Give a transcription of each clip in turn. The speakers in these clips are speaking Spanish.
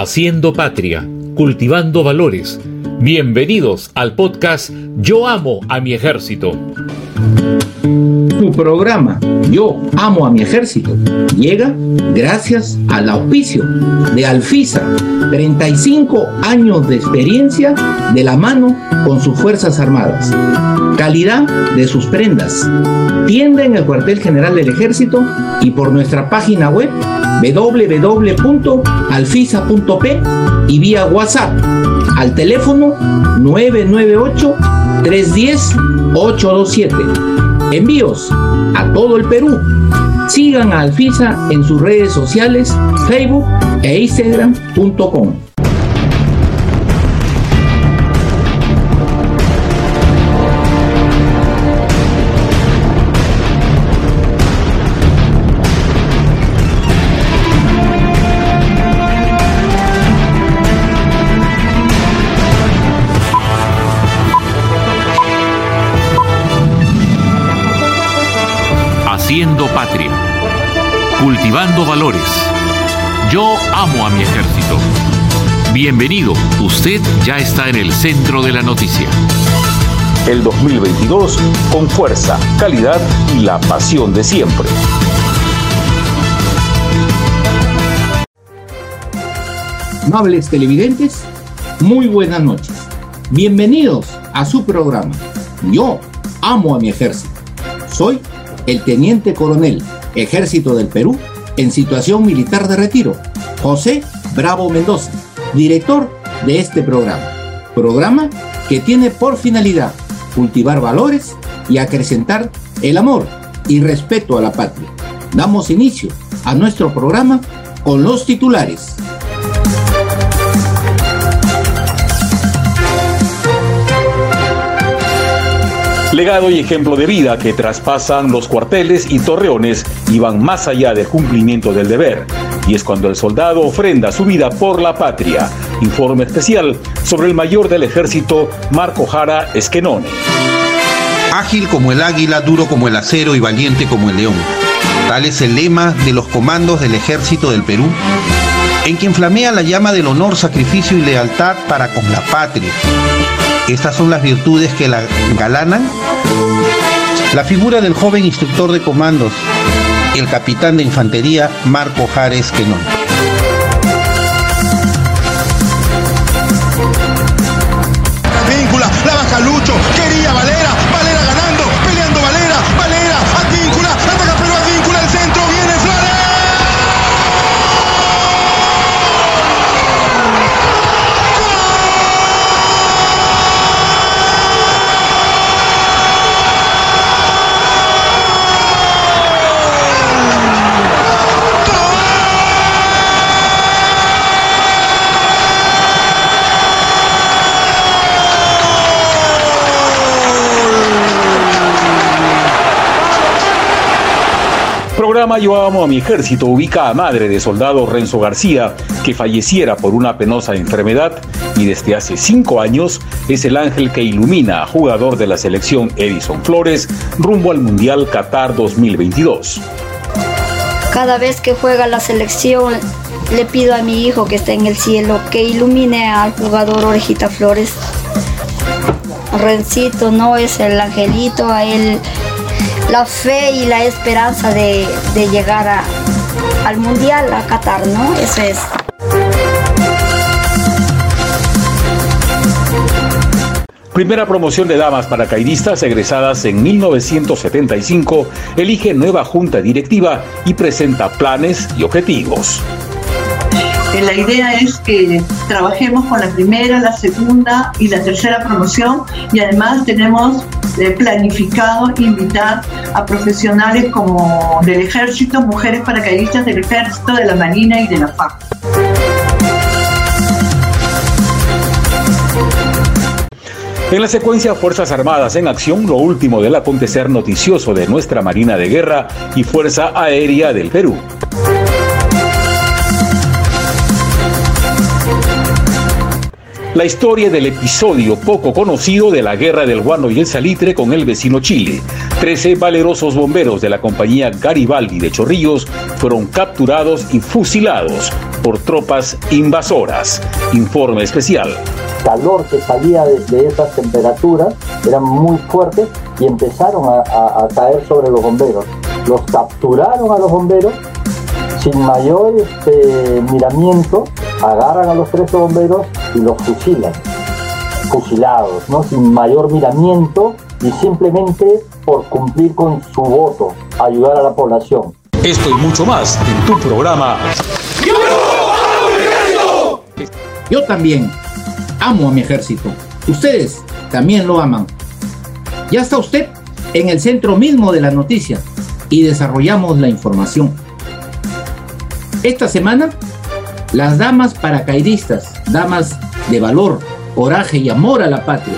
Haciendo patria, cultivando valores. Bienvenidos al podcast Yo amo a mi ejército. Tu programa Yo amo a mi ejército llega gracias al auspicio de Alfisa, 35 años de experiencia de la mano con sus Fuerzas Armadas. Calidad de sus prendas. Tienda en el cuartel general del ejército y por nuestra página web www.alfisa.p y vía WhatsApp al teléfono 998 310 827. Envíos a todo el Perú. Sigan a Alfisa en sus redes sociales, Facebook e Instagram.com. patria, cultivando valores. Yo amo a mi ejército. Bienvenido, usted ya está en el centro de la noticia. El 2022 con fuerza, calidad y la pasión de siempre. Amables televidentes, muy buenas noches. Bienvenidos a su programa. Yo amo a mi ejército. Soy el teniente coronel Ejército del Perú en situación militar de retiro, José Bravo Mendoza, director de este programa. Programa que tiene por finalidad cultivar valores y acrecentar el amor y respeto a la patria. Damos inicio a nuestro programa con los titulares. Legado y ejemplo de vida que traspasan los cuarteles y torreones y van más allá del cumplimiento del deber. Y es cuando el soldado ofrenda su vida por la patria. Informe especial sobre el mayor del ejército, Marco Jara Esquenone. Ágil como el águila, duro como el acero y valiente como el león. Tal es el lema de los comandos del ejército del Perú, en quien flamea la llama del honor, sacrificio y lealtad para con la patria. Estas son las virtudes que la galanan. La figura del joven instructor de comandos, el capitán de infantería Marco Jares Quenón. Advíncula, la baja Lucho, Yo amo a mi ejército ubica a madre de soldado Renzo García, que falleciera por una penosa enfermedad y desde hace cinco años es el ángel que ilumina a jugador de la selección Edison Flores rumbo al Mundial Qatar 2022. Cada vez que juega la selección le pido a mi hijo que está en el cielo que ilumine al jugador Orejita Flores. Rencito no es el angelito, a él la fe y la esperanza de, de llegar a- al mundial, a Qatar, ¿no? Eso es. Primera promoción de damas paracaidistas egresadas en 1975 elige nueva junta directiva y presenta planes y objetivos. Eh, La idea es que trabajemos con la primera, la segunda y la tercera promoción y además tenemos planificado invitar a profesionales como del ejército, mujeres paracaidistas del ejército, de la marina y de la FARC. En la secuencia Fuerzas Armadas en Acción, lo último del acontecer noticioso de nuestra Marina de Guerra y Fuerza Aérea del Perú. La historia del episodio poco conocido de la guerra del guano y el salitre con el vecino Chile. Trece valerosos bomberos de la compañía Garibaldi de Chorrillos fueron capturados y fusilados por tropas invasoras. Informe especial. Calor que salía de, esas temperaturas eran muy fuertes y empezaron a, caer sobre los bomberos. Los capturaron a los bomberos sin mayor este, miramiento, agarran a los tres bomberos y los fusilan, fusilados, ¿no? sin mayor miramiento y simplemente por cumplir con su voto, ayudar a la población. Esto y mucho más en tu programa. Yo también amo a mi ejército. Ustedes también lo aman. Ya está usted en el centro mismo de la noticia y desarrollamos la información. Esta semana, las damas paracaidistas, damas de valor, coraje y amor a la patria,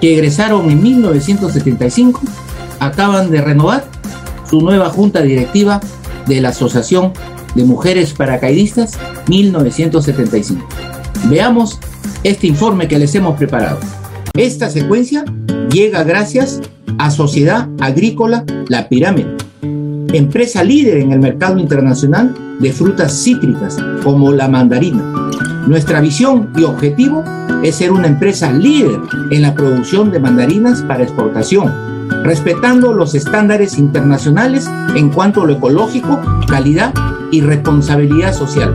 que egresaron en 1975, acaban de renovar su nueva junta directiva de la Asociación de Mujeres Paracaidistas 1975. Veamos este informe que les hemos preparado. Esta secuencia llega gracias a Sociedad Agrícola La Pirámide, empresa líder en el mercado internacional de frutas cítricas como la mandarina. Nuestra visión y objetivo es ser una empresa líder en la producción de mandarinas para exportación, respetando los estándares internacionales en cuanto a lo ecológico, calidad y responsabilidad social.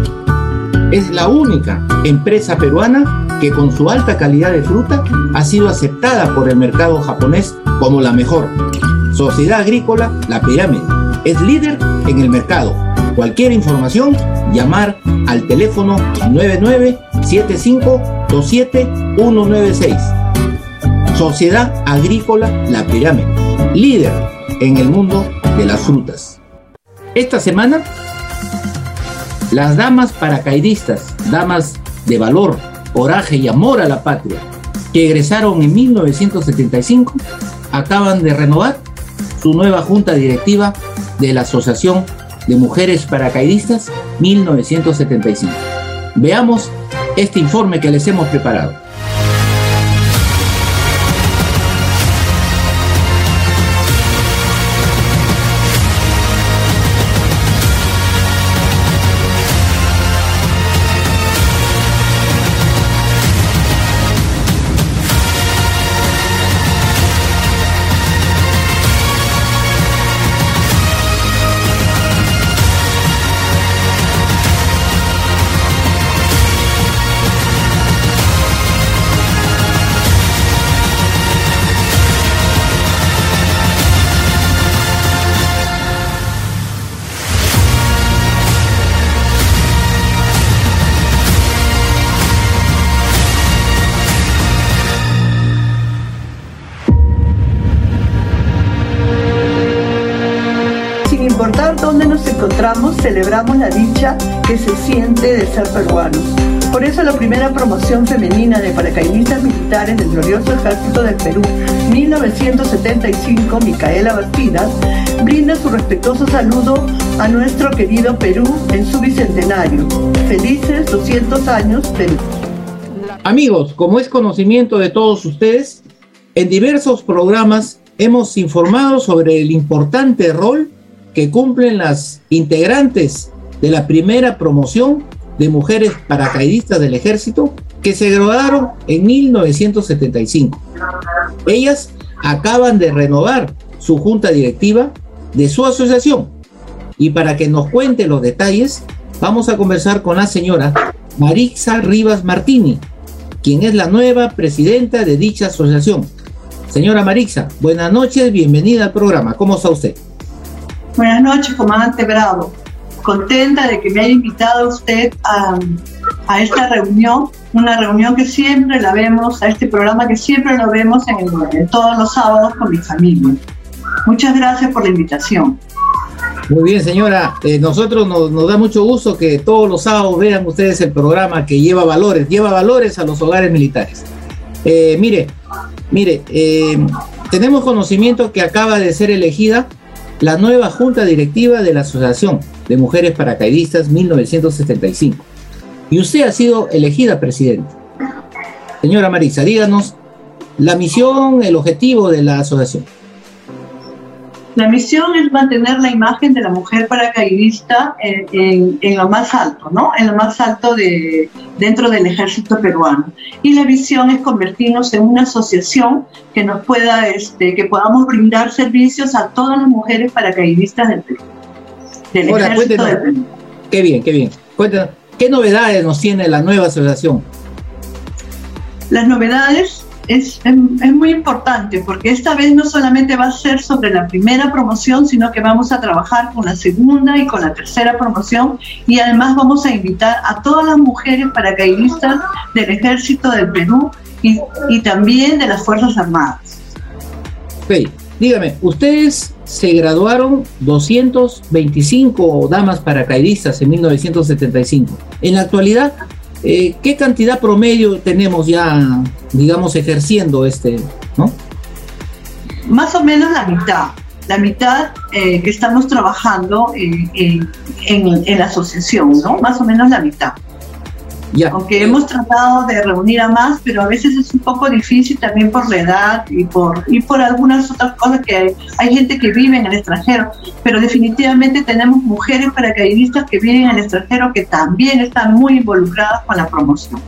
Es la única empresa peruana que con su alta calidad de fruta ha sido aceptada por el mercado japonés como la mejor. Sociedad Agrícola La Pirámide es líder en el mercado. Cualquier información, llamar al teléfono 9975-27196. Sociedad Agrícola La Pirámide, líder en el mundo de las frutas. Esta semana, las damas paracaidistas, damas de valor, coraje y amor a la patria, que egresaron en 1975, acaban de renovar su nueva junta directiva de la Asociación de Mujeres Paracaidistas 1975. Veamos este informe que les hemos preparado. Celebramos la dicha que se siente de ser peruanos. Por eso la primera promoción femenina de paracaidistas militares del glorioso ejército del Perú, 1975, Micaela Bastidas, brinda su respetuoso saludo a nuestro querido Perú en su bicentenario. Felices 200 años Perú. Amigos, como es conocimiento de todos ustedes, en diversos programas hemos informado sobre el importante rol que cumplen las integrantes de la primera promoción de mujeres paracaidistas del ejército que se graduaron en 1975. Ellas acaban de renovar su junta directiva de su asociación y para que nos cuente los detalles vamos a conversar con la señora Marixa Rivas Martini, quien es la nueva presidenta de dicha asociación. Señora Marixa, buenas noches, bienvenida al programa. ¿Cómo está usted? Buenas noches, comandante Bravo. Contenta de que me haya invitado usted a, esta reunión, una reunión que siempre la vemos, a este programa que siempre lo vemos en, todos los sábados con mi familia. Muchas gracias por la invitación. Muy bien, señora. Eh, nosotros nos, da mucho gusto que todos los sábados vean ustedes el programa que lleva valores, lleva valores a los hogares militares. Eh, mire, mire, eh, tenemos conocimiento que acaba de ser elegida la nueva junta directiva de la Asociación de Mujeres Paracaidistas 1975. Y usted ha sido elegida presidente. Señora Marisa, díganos la misión, el objetivo de la asociación. La misión es mantener la imagen de la mujer paracaidista en, en, lo más alto, ¿no? En lo más alto de, dentro del ejército peruano. Y la visión es convertirnos en una asociación que nos pueda, este, que podamos brindar servicios a todas las mujeres paracaidistas del Perú. Del ejército del Perú. Qué bien, qué bien. Cuéntanos, ¿qué novedades nos tiene la nueva asociación? Las novedades es, es, muy importante porque esta vez no solamente va a ser sobre la primera promoción, sino que vamos a trabajar con la segunda y con la tercera promoción y además vamos a invitar a todas las mujeres paracaidistas del ejército del Perú y, y también de las Fuerzas Armadas. Ok, dígame, ustedes se graduaron 225 damas paracaidistas en 1975. En la actualidad, eh, ¿qué cantidad promedio tenemos ya, digamos, ejerciendo este, no? Más o menos la mitad. La mitad eh, que estamos trabajando en, en, la asociación, ¿no? Más o menos la mitad. Aunque hemos tratado de reunir a más, pero a veces es un poco difícil también por la edad y por, y por algunas otras cosas que hay, hay gente que vive en el extranjero, pero definitivamente tenemos mujeres paracaidistas que viven en el extranjero que también están muy involucradas con la promoción.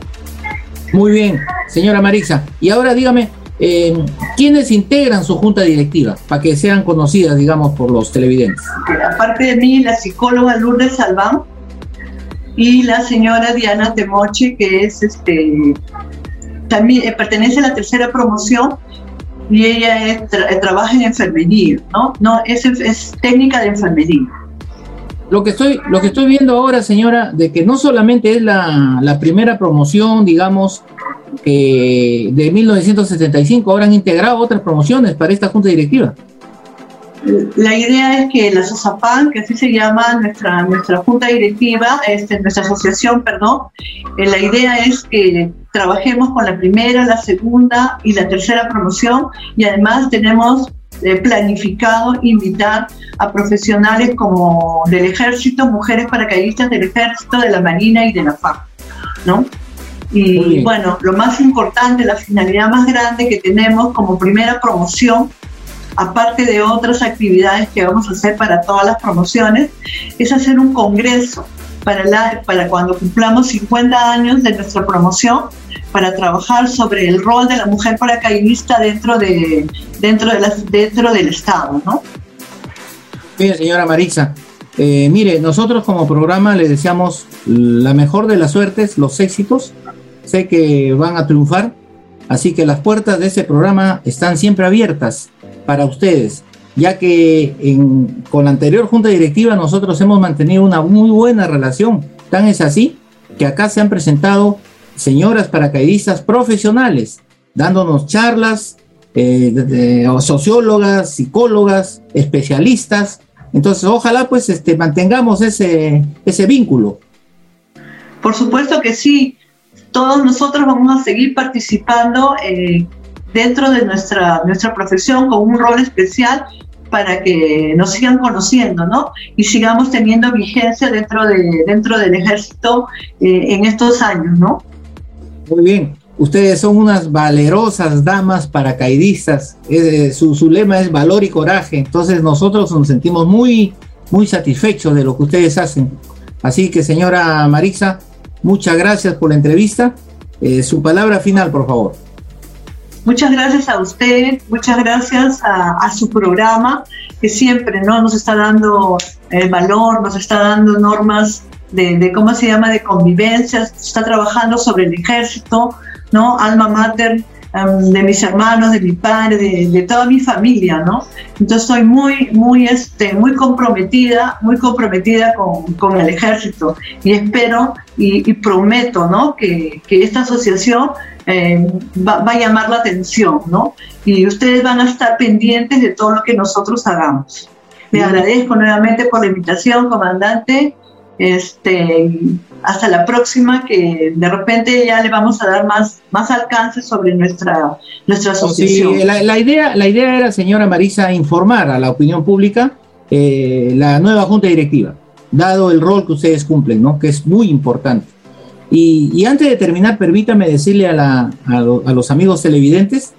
Muy bien, señora Marisa. Y ahora dígame, eh, ¿quiénes integran su junta directiva para que sean conocidas, digamos, por los televidentes? Aparte de mí, la psicóloga Lourdes Salván, y la señora Diana Temoche, que es este también eh, pertenece a la tercera promoción y ella trabaja en enfermería, ¿no? No, es, es técnica de enfermería. Lo que, estoy, lo que estoy viendo ahora, señora, de que no solamente es la, la primera promoción, digamos, que de 1975, ahora han integrado otras promociones para esta junta directiva. La idea es que la SOSAPAN, que así se llama nuestra, nuestra junta directiva, este, nuestra asociación, perdón, eh, la idea es que trabajemos con la primera, la segunda y la tercera promoción y además tenemos eh, planificado invitar a profesionales como del ejército, mujeres paracaidistas del ejército, de la marina y de la FAC, ¿no? Y bueno, lo más importante, la finalidad más grande que tenemos como primera promoción aparte de otras actividades que vamos a hacer para todas las promociones, es hacer un congreso para, la, para cuando cumplamos 50 años de nuestra promoción, para trabajar sobre el rol de la mujer paracaidista dentro, de, dentro, de dentro del Estado, ¿no? Bien, señora Marisa. Eh, mire, nosotros como programa le deseamos la mejor de las suertes, los éxitos. Sé que van a triunfar, así que las puertas de ese programa están siempre abiertas para ustedes, ya que con la anterior junta directiva nosotros hemos mantenido una muy buena relación. Tan es así que acá se han presentado señoras paracaidistas profesionales, dándonos charlas, eh, sociólogas, psicólogas, especialistas. Entonces, ojalá pues este, mantengamos ese, ese vínculo. Por supuesto que sí. Todos nosotros vamos a seguir participando eh, dentro de nuestra, nuestra profesión con un rol especial para que nos sigan conociendo, ¿no? Y sigamos teniendo vigencia dentro, de, dentro del ejército eh, en estos años, ¿no? Muy bien. Ustedes son unas valerosas damas paracaidistas. su, su lema es valor y coraje. Entonces nosotros nos sentimos muy, muy satisfechos de lo que ustedes hacen. Así que, señora Marisa, muchas gracias por la entrevista. Eh, su palabra final, por favor. Muchas gracias a usted, muchas gracias a, su programa que siempre ¿no? nos está dando el valor, nos está dando normas de, cómo se llama, de convivencia, está trabajando sobre el ejército, ¿no? Alma mater um, de mis hermanos, de mi padre, de, toda mi familia, ¿no? Entonces estoy muy, muy, este, muy comprometida, muy comprometida con, el ejército y espero y, prometo, ¿no? Que, que esta asociación eh, va, a llamar la atención, ¿no? Y ustedes van a estar pendientes de todo lo que nosotros hagamos. Le agradezco nuevamente por la invitación, comandante. Este, hasta la próxima, que de repente ya le vamos a dar más, más alcance sobre nuestra, nuestra asociación. Sí, la, idea, la idea era, señora Marisa, informar a la opinión pública eh, la nueva junta directiva, dado el rol que ustedes cumplen, ¿no? que es muy importante. Y, antes de terminar, permítame decirle a, a, los amigos televidentes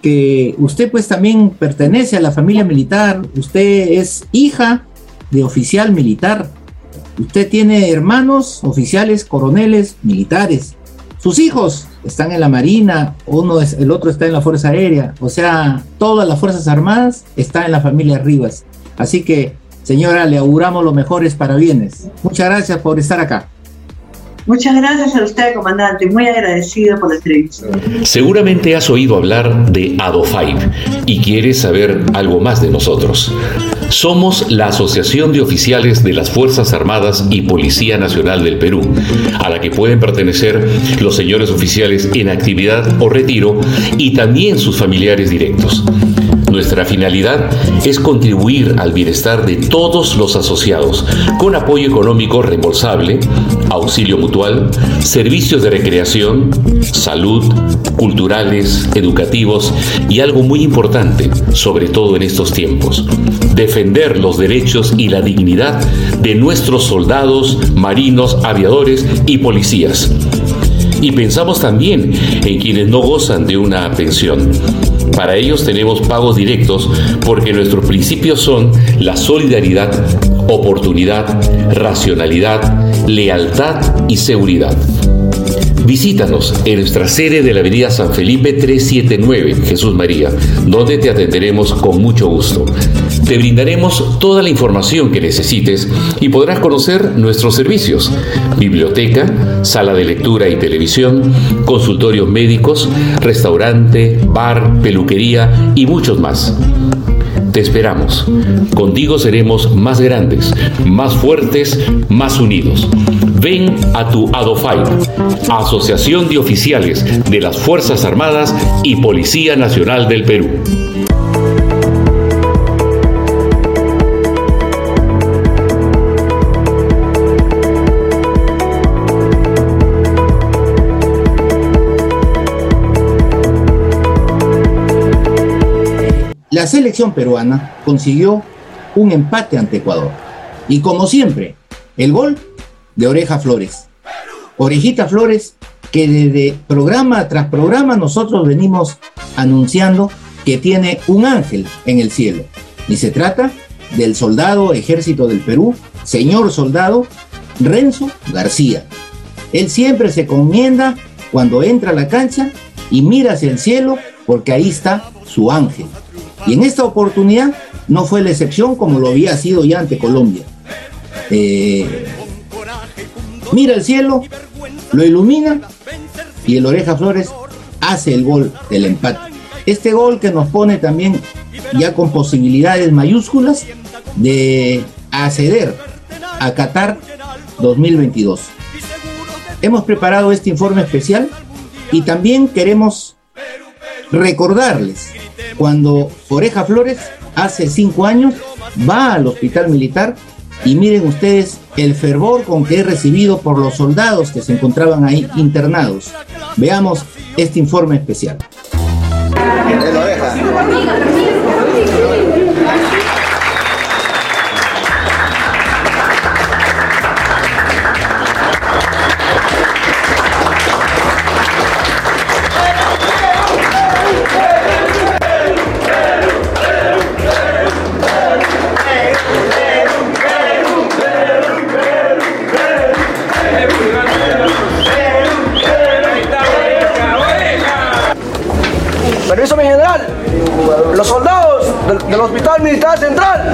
que usted pues también pertenece a la familia militar, usted es hija de oficial militar, usted tiene hermanos, oficiales, coroneles, militares, sus hijos están en la Marina, uno es, el otro está en la Fuerza Aérea, o sea, todas las Fuerzas Armadas están en la familia Rivas. Así que, señora, le auguramos los mejores parabienes. Muchas gracias por estar acá. Muchas gracias a usted, comandante. Muy agradecido por la entrevista. Seguramente has oído hablar de ADO5 y quieres saber algo más de nosotros. Somos la Asociación de Oficiales de las Fuerzas Armadas y Policía Nacional del Perú, a la que pueden pertenecer los señores oficiales en actividad o retiro y también sus familiares directos. Nuestra finalidad es contribuir al bienestar de todos los asociados con apoyo económico reembolsable, auxilio mutual, servicios de recreación, salud, culturales, educativos y algo muy importante, sobre todo en estos tiempos, defender los derechos y la dignidad de nuestros soldados, marinos, aviadores y policías. Y pensamos también en quienes no gozan de una pensión para ellos tenemos pagos directos porque nuestros principios son la solidaridad, oportunidad, racionalidad, lealtad y seguridad. Visítanos en nuestra sede de la Avenida San Felipe 379, Jesús María, donde te atenderemos con mucho gusto. Te brindaremos toda la información que necesites y podrás conocer nuestros servicios, biblioteca, sala de lectura y televisión, consultorios médicos, restaurante, bar, peluquería y muchos más. Te esperamos. Contigo seremos más grandes, más fuertes, más unidos. Ven a tu ADOFAI, Asociación de Oficiales de las Fuerzas Armadas y Policía Nacional del Perú. La selección peruana consiguió un empate ante Ecuador. Y como siempre, el gol de Oreja Flores. Orejita Flores, que desde programa tras programa nosotros venimos anunciando que tiene un ángel en el cielo. Y se trata del soldado ejército del Perú, señor soldado Renzo García. Él siempre se comienda cuando entra a la cancha y mira hacia el cielo porque ahí está su ángel. Y en esta oportunidad no fue la excepción como lo había sido ya ante Colombia. Eh, mira el cielo, lo ilumina y el Oreja Flores hace el gol del empate. Este gol que nos pone también ya con posibilidades mayúsculas de acceder a Qatar 2022. Hemos preparado este informe especial y también queremos recordarles cuando Oreja Flores hace cinco años va al hospital militar y miren ustedes el fervor con que he recibido por los soldados que se encontraban ahí internados. Veamos este informe especial. Los soldados del, Hospital Militar Central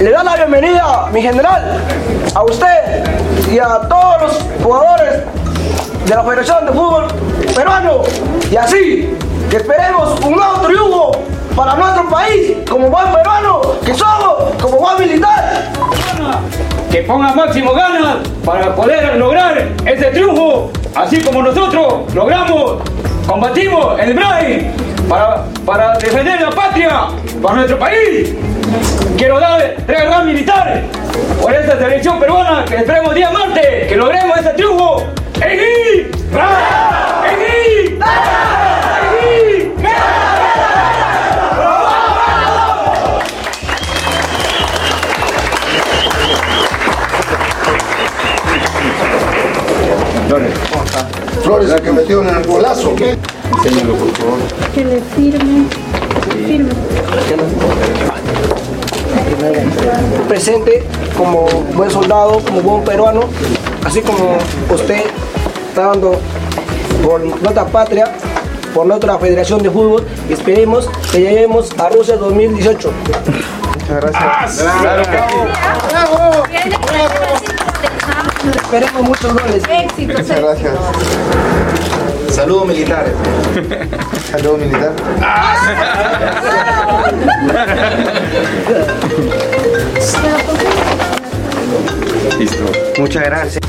le dan la bienvenida, mi general, a usted y a todos los jugadores de la Federación de Fútbol Peruano. Y así, que esperemos un nuevo triunfo para nuestro país, como buen peruano que somos, como buen militar. Que ponga máximo ganas para poder lograr ese triunfo, así como nosotros logramos, combatimos el BRAI para, para defender la patria, para nuestro país. Quiero dar tres militares por esta selección peruana que esperemos día martes que logremos ese triunfo. ¡Ejí! ¡Ejí! Flores. Flores, la que metió en el golazo. Enséñalo, por favor. Que le firme. Firme. Presente como buen soldado, como buen peruano, así como usted está dando por nuestra patria, por nuestra Federación de Fútbol, y esperemos que lleguemos a Rusia 2018. Muchas gracias. ¡Bravo! Esperemos muchos goles. Éxito. Muchas gracias. Saludos militares. Saludos militar. Listo. Muchas gracias.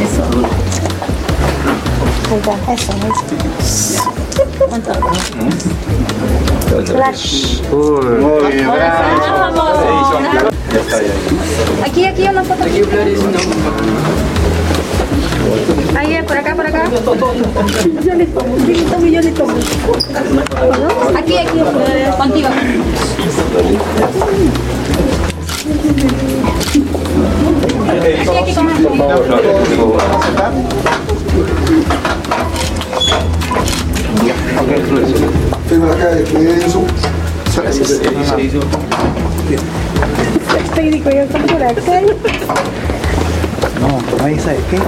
Eso, eso. Muy bien, bravo. Aquí, aquí una foto. Aquí, Ahí, por acá, por acá. Yo le tomo, yo le tomo, yo le tomo. Aquí, aquí, contigo. Aquí, aquí, Firma acá de. Técnico, estoy por acá. No, ahí sabe qué.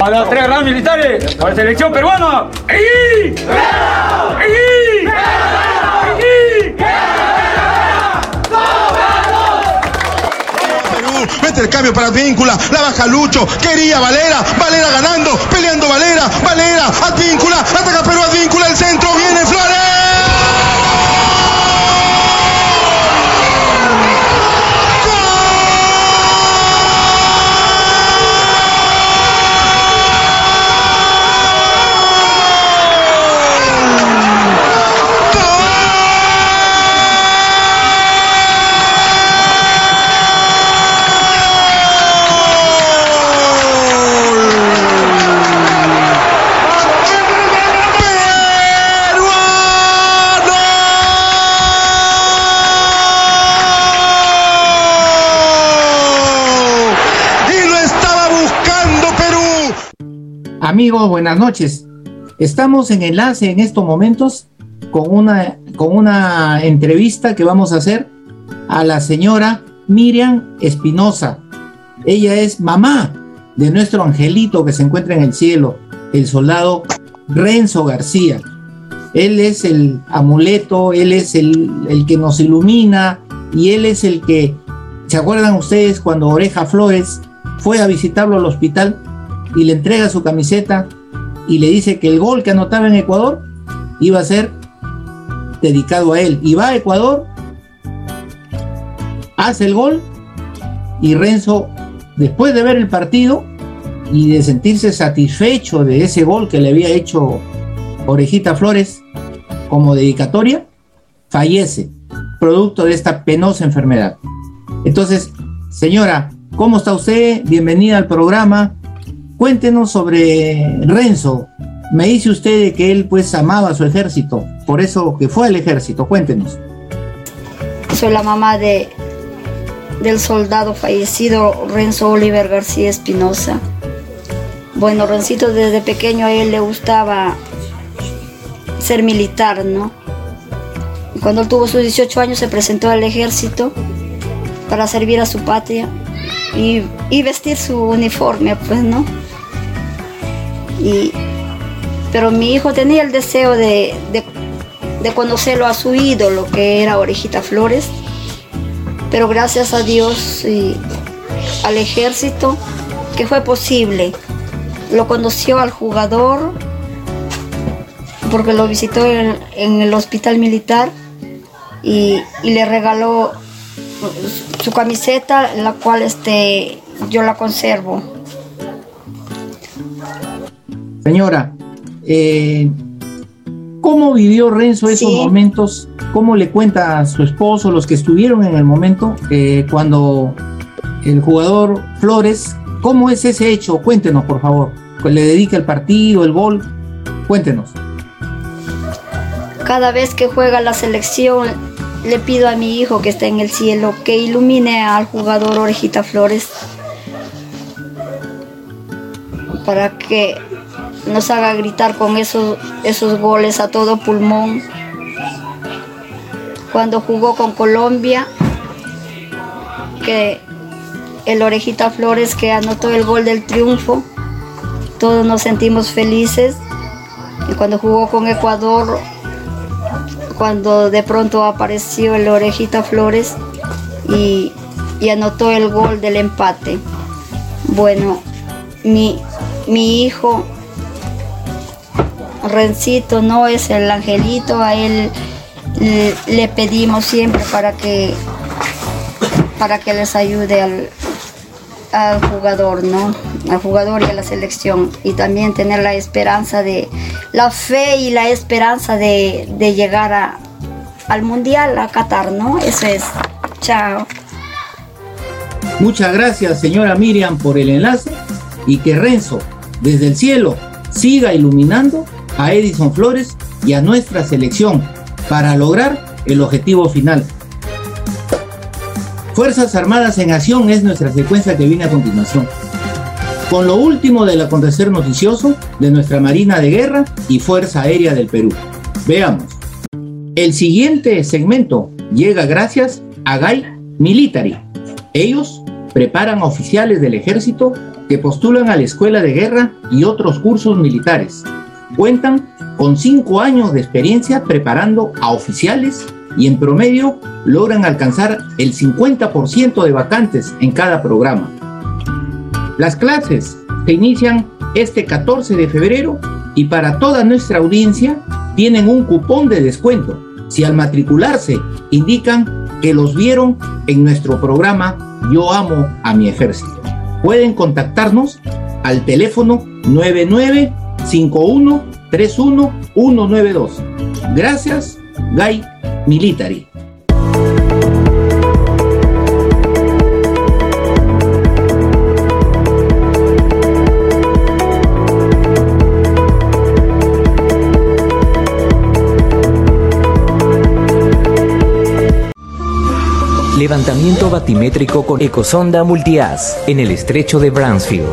A las tres ramas militares, a la selección peruana. ¡Ey! Perú, mete el cambio para Advíncula, la baja Lucho, quería Valera, Valera ganando, peleando Valera, Valera, Advíncula, ataca Perú, Advíncula, el centro, viene Flores. Amigos, buenas noches. Estamos en enlace en estos momentos con una, con una entrevista que vamos a hacer a la señora Miriam Espinosa. Ella es mamá de nuestro angelito que se encuentra en el cielo, el soldado Renzo García. Él es el amuleto, él es el, el que nos ilumina y él es el que, ¿se acuerdan ustedes cuando Oreja Flores fue a visitarlo al hospital y le entrega su camiseta y le dice que el gol que anotaba en Ecuador iba a ser dedicado a él. Y va a Ecuador, hace el gol y Renzo, después de ver el partido y de sentirse satisfecho de ese gol que le había hecho Orejita Flores como dedicatoria, fallece, producto de esta penosa enfermedad. Entonces, señora, ¿cómo está usted? Bienvenida al programa. Cuéntenos sobre Renzo. Me dice usted que él pues amaba a su ejército, por eso que fue al ejército. Cuéntenos. Soy la mamá de, del soldado fallecido Renzo Oliver García Espinosa. Bueno, Rencito desde pequeño a él le gustaba ser militar, ¿no? Cuando él tuvo sus 18 años se presentó al ejército para servir a su patria y, y vestir su uniforme, pues, ¿no? Y, pero mi hijo tenía el deseo de, de, de conocerlo a su ídolo, que era Orejita Flores, pero gracias a Dios y al ejército que fue posible. Lo conoció al jugador porque lo visitó en, en el hospital militar y, y le regaló su camiseta, la cual este, yo la conservo. Señora, eh, ¿cómo vivió Renzo esos Sí. momentos? ¿Cómo le cuenta a su esposo, los que estuvieron en el momento, eh, cuando el jugador Flores ¿Cómo es ese hecho? Cuéntenos, por favor. Le dedica el partido, el gol. Cuéntenos. Cada vez que juega la selección, le pido a mi hijo que está en el cielo que ilumine al jugador Orejita Flores para que nos haga gritar con esos, esos goles a todo pulmón. Cuando jugó con Colombia, que el Orejita Flores que anotó el gol del triunfo, todos nos sentimos felices. Y cuando jugó con Ecuador, cuando de pronto apareció el Orejita Flores y, y anotó el gol del empate. Bueno, mi, mi hijo Rencito no es el angelito, a él le, pedimos siempre para que para que les ayude al, al jugador, ¿no? Al jugador y a la selección. Y también tener la esperanza de, la fe y la esperanza de, de llegar a, al Mundial, a Qatar, ¿no? Eso es. Chao. Muchas gracias, señora Miriam, por el enlace y que Renzo, desde el cielo, siga iluminando a Edison Flores y a nuestra selección para lograr el objetivo final. Fuerzas Armadas en Acción es nuestra secuencia que viene a continuación. Con lo último del acontecer noticioso de nuestra Marina de Guerra y Fuerza Aérea del Perú. Veamos. El siguiente segmento llega gracias a GAI Military. Ellos preparan a oficiales del ejército que postulan a la escuela de guerra y otros cursos militares. Cuentan con cinco años de experiencia preparando a oficiales y en promedio logran alcanzar el 50% de vacantes en cada programa. Las clases se inician este 14 de febrero y para toda nuestra audiencia tienen un cupón de descuento si al matricularse indican que los vieron en nuestro programa Yo amo a mi ejército. Pueden contactarnos al teléfono 995131192. Gracias, Guy Military. Levantamiento batimétrico con ecosonda multias en el estrecho de Bransfield.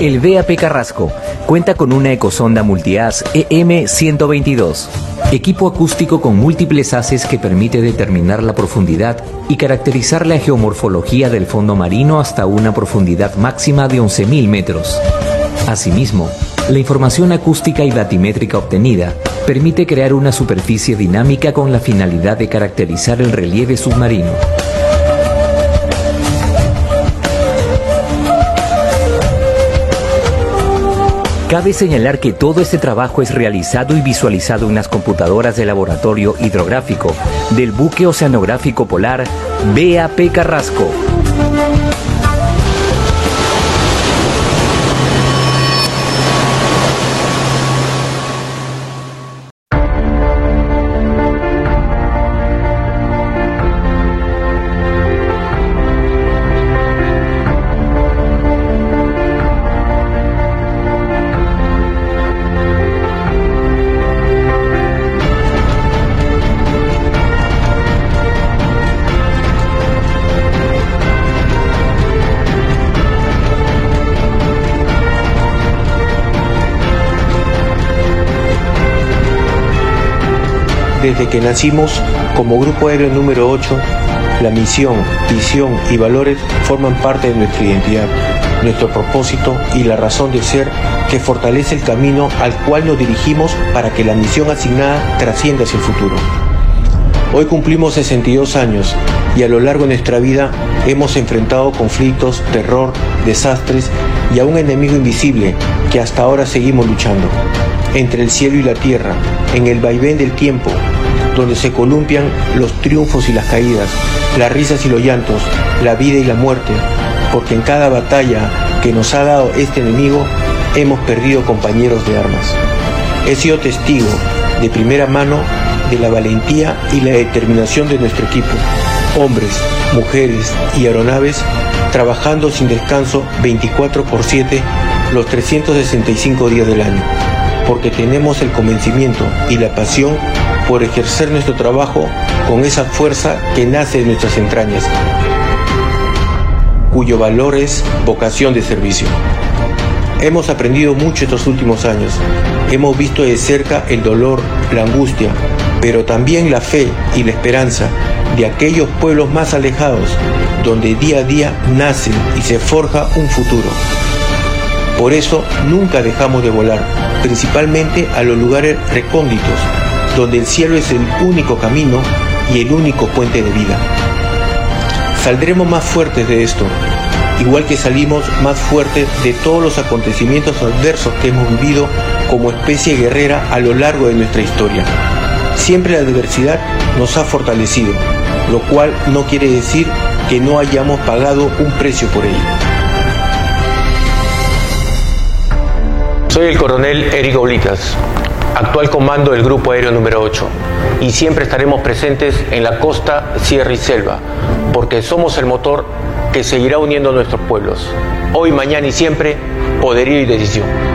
El VAP Carrasco cuenta con una ecosonda multias EM122, equipo acústico con múltiples haces que permite determinar la profundidad y caracterizar la geomorfología del fondo marino hasta una profundidad máxima de 11.000 metros. Asimismo, la información acústica y batimétrica obtenida permite crear una superficie dinámica con la finalidad de caracterizar el relieve submarino. Cabe señalar que todo este trabajo es realizado y visualizado en las computadoras del laboratorio hidrográfico del buque oceanográfico polar BAP Carrasco. Desde que nacimos como Grupo Aéreo número 8, la misión, visión y valores forman parte de nuestra identidad, nuestro propósito y la razón de ser que fortalece el camino al cual nos dirigimos para que la misión asignada trascienda hacia el futuro. Hoy cumplimos 62 años y a lo largo de nuestra vida hemos enfrentado conflictos, terror, desastres y a un enemigo invisible que hasta ahora seguimos luchando. Entre el cielo y la tierra, en el vaivén del tiempo, donde se columpian los triunfos y las caídas, las risas y los llantos, la vida y la muerte, porque en cada batalla que nos ha dado este enemigo hemos perdido compañeros de armas. He sido testigo de primera mano de la valentía y la determinación de nuestro equipo, hombres, mujeres y aeronaves trabajando sin descanso 24 por 7 los 365 días del año, porque tenemos el convencimiento y la pasión por ejercer nuestro trabajo con esa fuerza que nace de nuestras entrañas, cuyo valor es vocación de servicio. Hemos aprendido mucho estos últimos años. Hemos visto de cerca el dolor, la angustia, pero también la fe y la esperanza de aquellos pueblos más alejados, donde día a día nace y se forja un futuro. Por eso nunca dejamos de volar, principalmente a los lugares recónditos, donde el cielo es el único camino y el único puente de vida. Saldremos más fuertes de esto, igual que salimos más fuertes de todos los acontecimientos adversos que hemos vivido como especie guerrera a lo largo de nuestra historia. Siempre la adversidad nos ha fortalecido, lo cual no quiere decir que no hayamos pagado un precio por ello. Soy el coronel Eric Oblitas, actual comando del Grupo Aéreo número 8, y siempre estaremos presentes en la costa, sierra y selva, porque somos el motor que seguirá uniendo a nuestros pueblos. Hoy, mañana y siempre, poderío y decisión.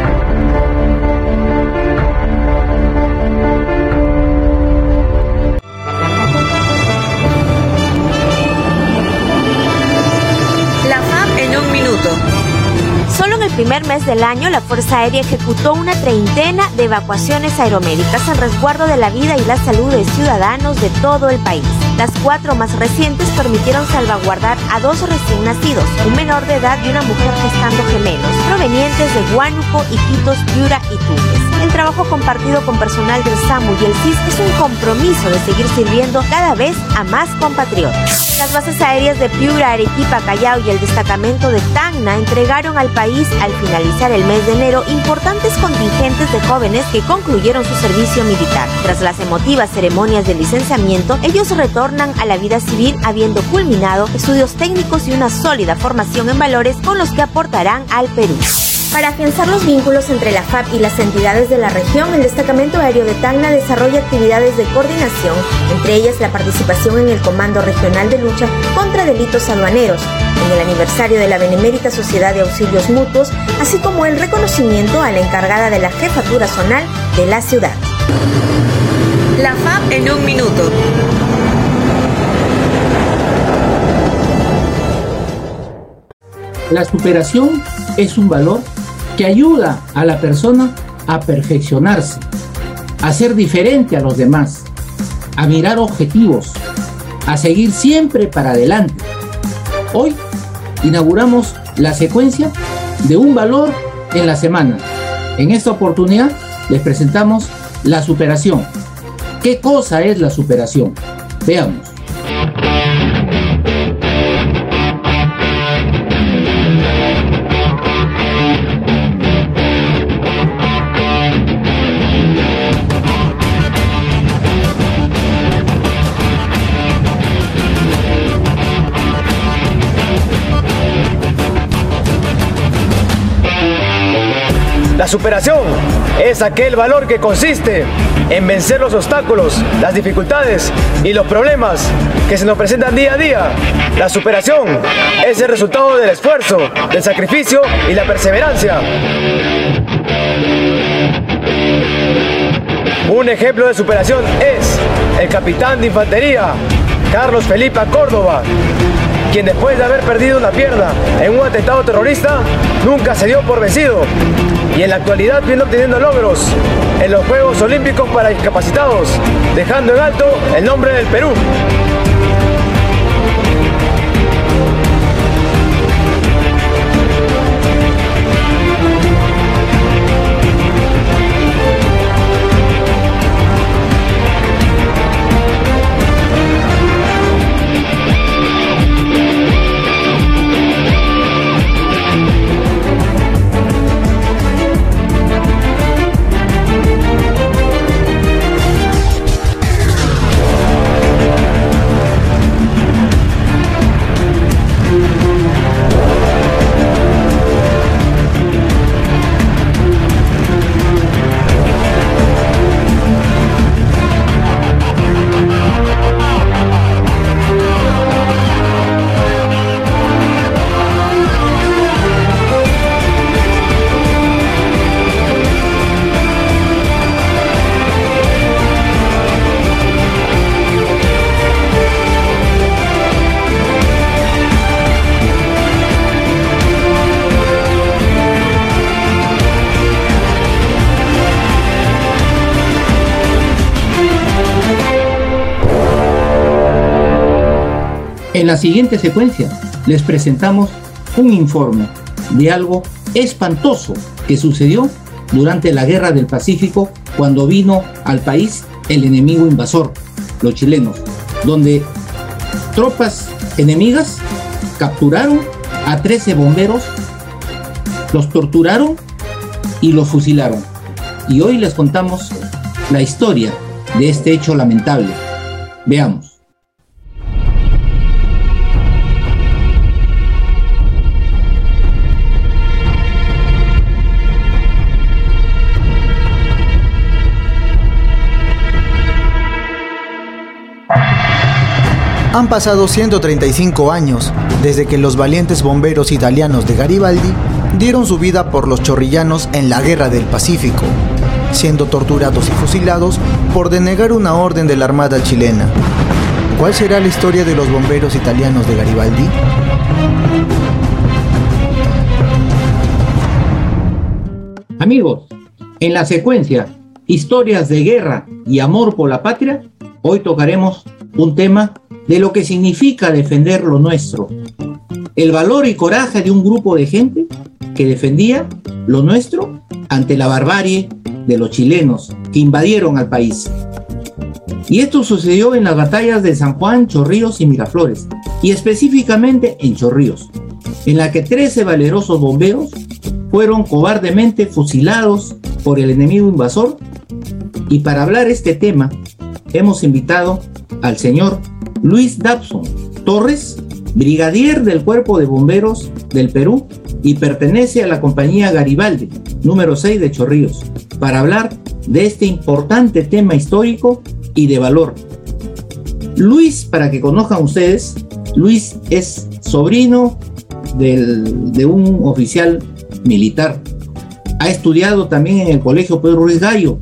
Primer mes del año, la Fuerza Aérea ejecutó una treintena de evacuaciones aeromédicas en resguardo de la vida y la salud de ciudadanos de todo el país. Las cuatro más recientes permitieron salvaguardar a dos recién nacidos, un menor de edad y una mujer gestando gemelos, provenientes de Huánuco, Iquitos, Piura y Tumbes. El trabajo compartido con personal del SAMU y el CIS es un compromiso de seguir sirviendo cada vez a más compatriotas. Las bases aéreas de Piura, Arequipa, Callao y el destacamento de Tacna entregaron al país al finalizar el mes de enero importantes contingentes de jóvenes que concluyeron su servicio militar. Tras las emotivas ceremonias de licenciamiento, ellos retornan a la vida civil habiendo culminado estudios técnicos y una sólida formación en valores con los que aportarán al Perú. Para afianzar los vínculos entre la FAB y las entidades de la región, el Destacamento Aéreo de Tacna desarrolla actividades de coordinación, entre ellas la participación en el Comando Regional de Lucha contra Delitos Aduaneros, en el aniversario de la Benemérita Sociedad de Auxilios Mutuos, así como el reconocimiento a la encargada de la jefatura zonal de la ciudad. La FAB en un minuto. La superación es un valor que ayuda a la persona a perfeccionarse, a ser diferente a los demás, a mirar objetivos, a seguir siempre para adelante. Hoy inauguramos la secuencia de un valor en la semana. En esta oportunidad les presentamos la superación. ¿Qué cosa es la superación? Veamos. La superación es aquel valor que consiste en vencer los obstáculos, las dificultades y los problemas que se nos presentan día a día. La superación es el resultado del esfuerzo, del sacrificio y la perseverancia. Un ejemplo de superación es el capitán de infantería, Carlos Felipe Córdoba, quien después de haber perdido una pierna en un atentado terrorista, nunca se dio por vencido y en la actualidad viene obteniendo logros en los Juegos Olímpicos para discapacitados, dejando en alto el nombre del Perú. La siguiente secuencia les presentamos un informe de algo espantoso que sucedió durante la Guerra del Pacífico cuando vino al país el enemigo invasor, los chilenos, donde tropas enemigas capturaron a 13 bomberos, los torturaron y los fusilaron. Y hoy les contamos la historia de este hecho lamentable. Veamos. Han pasado 135 años desde que los valientes bomberos italianos de Garibaldi dieron su vida por los chorrillanos en la Guerra del Pacífico, siendo torturados y fusilados por denegar una orden de la Armada chilena. ¿Cuál será la historia de los bomberos italianos de Garibaldi? Amigos, en la secuencia Historias de Guerra y Amor por la Patria, hoy tocaremos un tema de lo que significa defender lo nuestro. El valor y coraje de un grupo de gente que defendía lo nuestro ante la barbarie de los chilenos que invadieron al país. Y esto sucedió en las batallas de San Juan, Chorrillos y Miraflores, y específicamente en Chorrillos, en la que 13 valerosos bomberos fueron cobardemente fusilados por el enemigo invasor. Y para hablar este tema, hemos invitado al señor Luis Dabson Torres, brigadier del Cuerpo de Bomberos del Perú y pertenece a la compañía Garibaldi, número 6 de Chorrillos, para hablar de este importante tema histórico y de valor. Luis, para que conozcan ustedes, Luis es sobrino de un oficial militar. Ha estudiado también en el Colegio Pedro Ruiz Gallo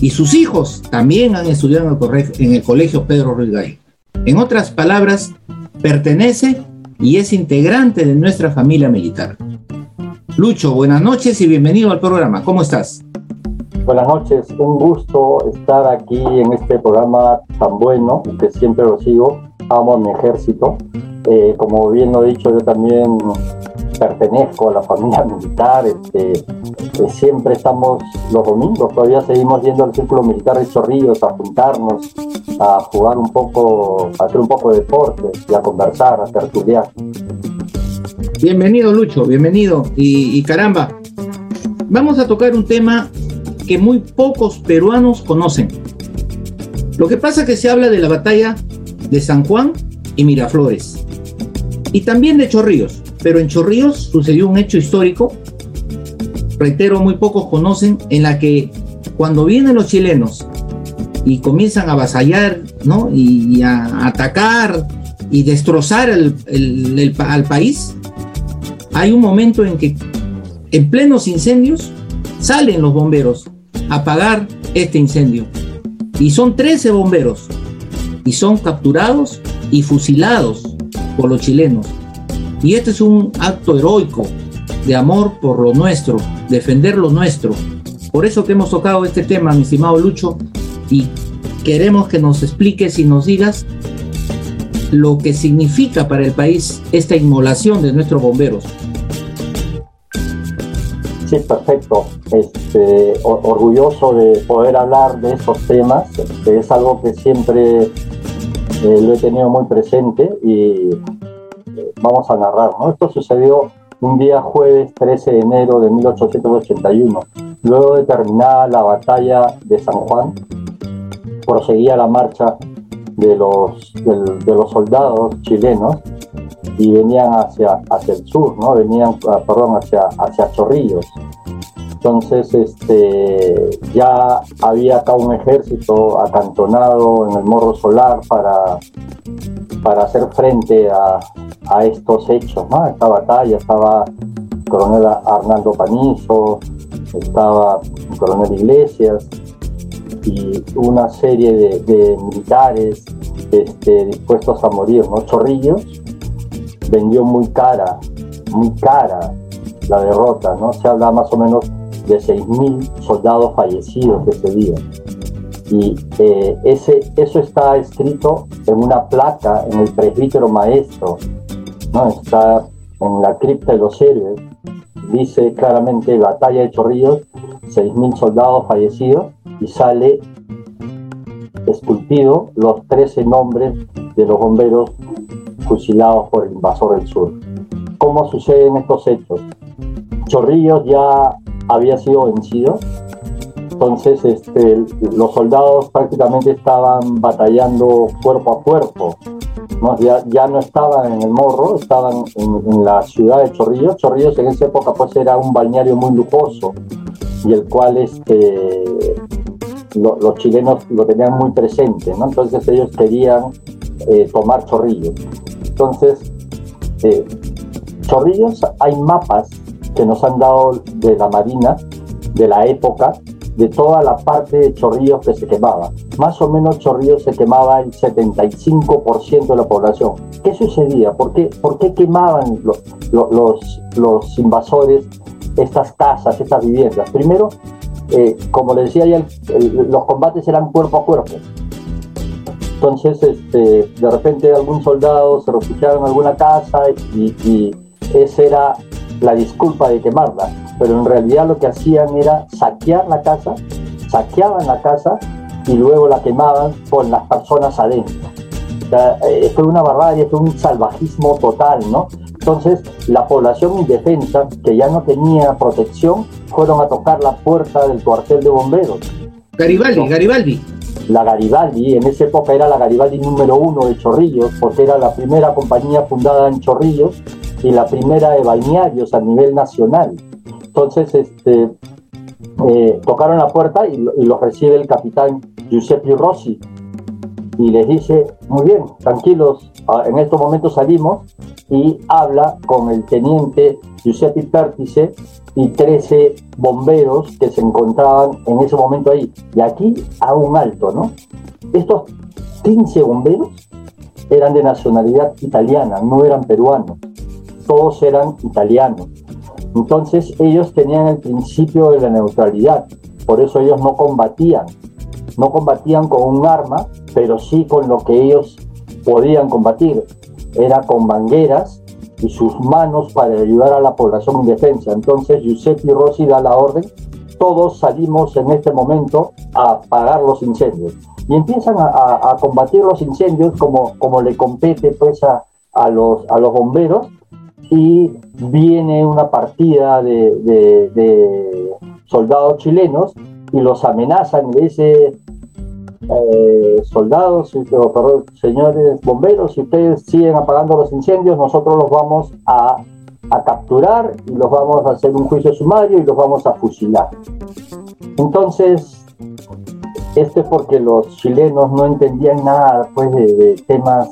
y sus hijos también han estudiado en el Colegio Pedro Ruiz Gallo. En otras palabras, pertenece y es integrante de nuestra familia militar. Lucho, buenas noches y bienvenido al programa. ¿Cómo estás? Buenas noches, un gusto estar aquí en este programa tan bueno que siempre lo sigo. Amo a mi ejército. Eh, como bien lo he dicho, yo también pertenezco a la familia militar, este, siempre estamos los domingos, todavía seguimos yendo al círculo militar de Chorrillos a juntarnos, a jugar un poco, a hacer un poco de deporte y a conversar, a tertuliar. Bienvenido Lucho, bienvenido y caramba, vamos a tocar un tema que muy pocos peruanos conocen. Lo que pasa es que se habla de la batalla de San Juan y Miraflores y también de Chorrillos pero en Chorrillos sucedió un hecho histórico, reitero, muy pocos conocen, en la que cuando vienen los chilenos y comienzan a avasallar, ¿no? Y, a atacar y destrozar al país, hay un momento en que en plenos incendios salen los bomberos a apagar este incendio. Y son 13 bomberos y son capturados y fusilados por los chilenos. Y este es un acto heroico de amor por lo nuestro, defender lo nuestro. Por eso que hemos tocado este tema, mi estimado Lucho, y queremos que nos expliques y nos digas lo que significa para el país esta inmolación de nuestros bomberos. Sí, perfecto. Este, orgulloso de poder hablar de estos temas, que es algo que siempre eh, lo he tenido muy presente y vamos a narrar. ¿no? Esto sucedió un día jueves 13 de enero de 1881. Luego de terminada la batalla de San Juan, proseguía la marcha de los, de, los soldados chilenos y venían hacia, hacia el sur, ¿no? Venían, ah, perdón, hacia, hacia Chorrillos. Entonces, este, ya había acá un ejército acantonado en el Morro Solar para, para hacer frente a, a estos hechos, ¿no? Esta batalla estaba el coronel Arnaldo Panizo, estaba el coronel Iglesias y una serie de, militares este, dispuestos a morir, ¿no? Chorrillos vendió muy cara, muy cara la derrota, ¿no? Se habla más o menos de 6.000 soldados fallecidos ese día. Y eh, ese, eso está escrito en una placa en el presbítero maestro, ¿no? está en la cripta de los héroes. Dice claramente Batalla de Chorrillos, 6.000 soldados fallecidos, y sale esculpido los 13 nombres de los bomberos fusilados por el invasor del sur. ¿Cómo suceden estos hechos? Chorrillos ya había sido vencido, entonces este, los soldados prácticamente estaban batallando cuerpo a cuerpo, ¿no? Ya, ya, no estaban en el morro, estaban en, la ciudad de Chorrillos. Chorrillos en esa época pues era un balneario muy lujoso y el cual este, los chilenos lo tenían muy presente, ¿no? entonces ellos querían eh, tomar Chorrillos. Entonces, eh, Chorrillos hay mapas que nos han dado de la Marina de la época de toda la parte de Chorrillos que se quemaba. Más o menos Chorrillos se quemaba el 75% de la población. ¿Qué sucedía? ¿Por qué, por qué quemaban los, los, los, invasores estas casas, estas viviendas? Primero, eh, como le decía ya, los combates eran cuerpo a cuerpo. Entonces, este, de repente algún soldado se refugiaba en alguna casa y, y esa era la disculpa de quemarla pero en realidad lo que hacían era saquear la casa, saqueaban la casa y luego la quemaban con las personas adentro. Eh, fue una barbarie, fue un salvajismo total, ¿no? Entonces, la población indefensa, que ya no tenía protección, fueron a tocar la puerta del cuartel de bomberos. Garibaldi, Garibaldi. La Garibaldi, en esa época era la Garibaldi número uno de Chorrillos, porque era la primera compañía fundada en Chorrillos y la primera de balnearios a nivel nacional. Entonces, este, eh, tocaron la puerta y, los recibe el capitán Giuseppe Rossi y les dice, muy bien, tranquilos, ah, en estos momentos salimos y habla con el teniente Giuseppe Pértice y 13 bomberos que se encontraban en ese momento ahí. Y aquí a un alto, ¿no? Estos 15 bomberos eran de nacionalidad italiana, no eran peruanos, todos eran italianos. Entonces ellos tenían el principio de la neutralidad, por eso ellos no combatían, no combatían con un arma, pero sí con lo que ellos podían combatir, era con mangueras y sus manos para ayudar a la población indefensa. Entonces Giuseppe Rossi da la orden, todos salimos en este momento a apagar los incendios. Y empiezan a, combatir los incendios como, como le compete pues a, a, los, a los bomberos y viene una partida de, soldados chilenos y los amenazan y le dice eh, soldados, perdón, señores bomberos, si ustedes siguen apagando los incendios, nosotros los vamos a, a, capturar y los vamos a hacer un juicio sumario y los vamos a fusilar. Entonces, esto es porque los chilenos no entendían nada pues, de, temas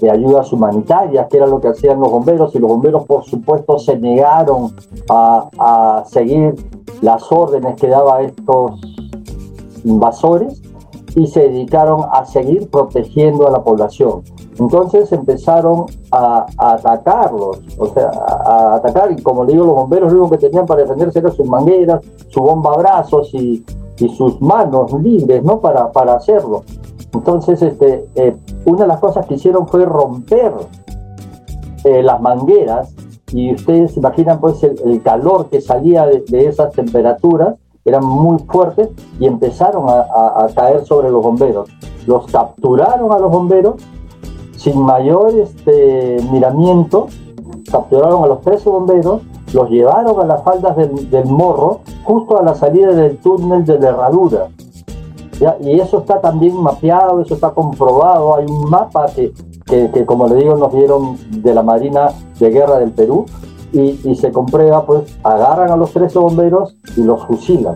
de ayudas humanitarias, que era lo que hacían los bomberos, y los bomberos por supuesto se negaron a, seguir las órdenes que daban estos invasores y se dedicaron a seguir protegiendo a la población. Entonces empezaron a, atacarlos, o sea, a, atacar, y como le digo, los bomberos lo único que tenían para defenderse eran sus mangueras, su bomba brazos y, y sus manos libres, ¿no? Para, para hacerlo. Entonces, este, eh, una de las cosas que hicieron fue romper eh, las mangueras y ustedes se imaginan pues el, calor que salía de, esas temperaturas, eran muy fuertes y empezaron a, caer sobre los bomberos. Los capturaron a los bomberos sin mayor este, miramiento, capturaron a los 13 bomberos los llevaron a las faldas del, morro, justo a la salida del túnel de la herradura. Y eso está también mapeado, eso está comprobado, hay un mapa que, que, como le digo nos dieron de la Marina de Guerra del Perú y, se comprueba, pues agarran a los 13 bomberos y los fusilan.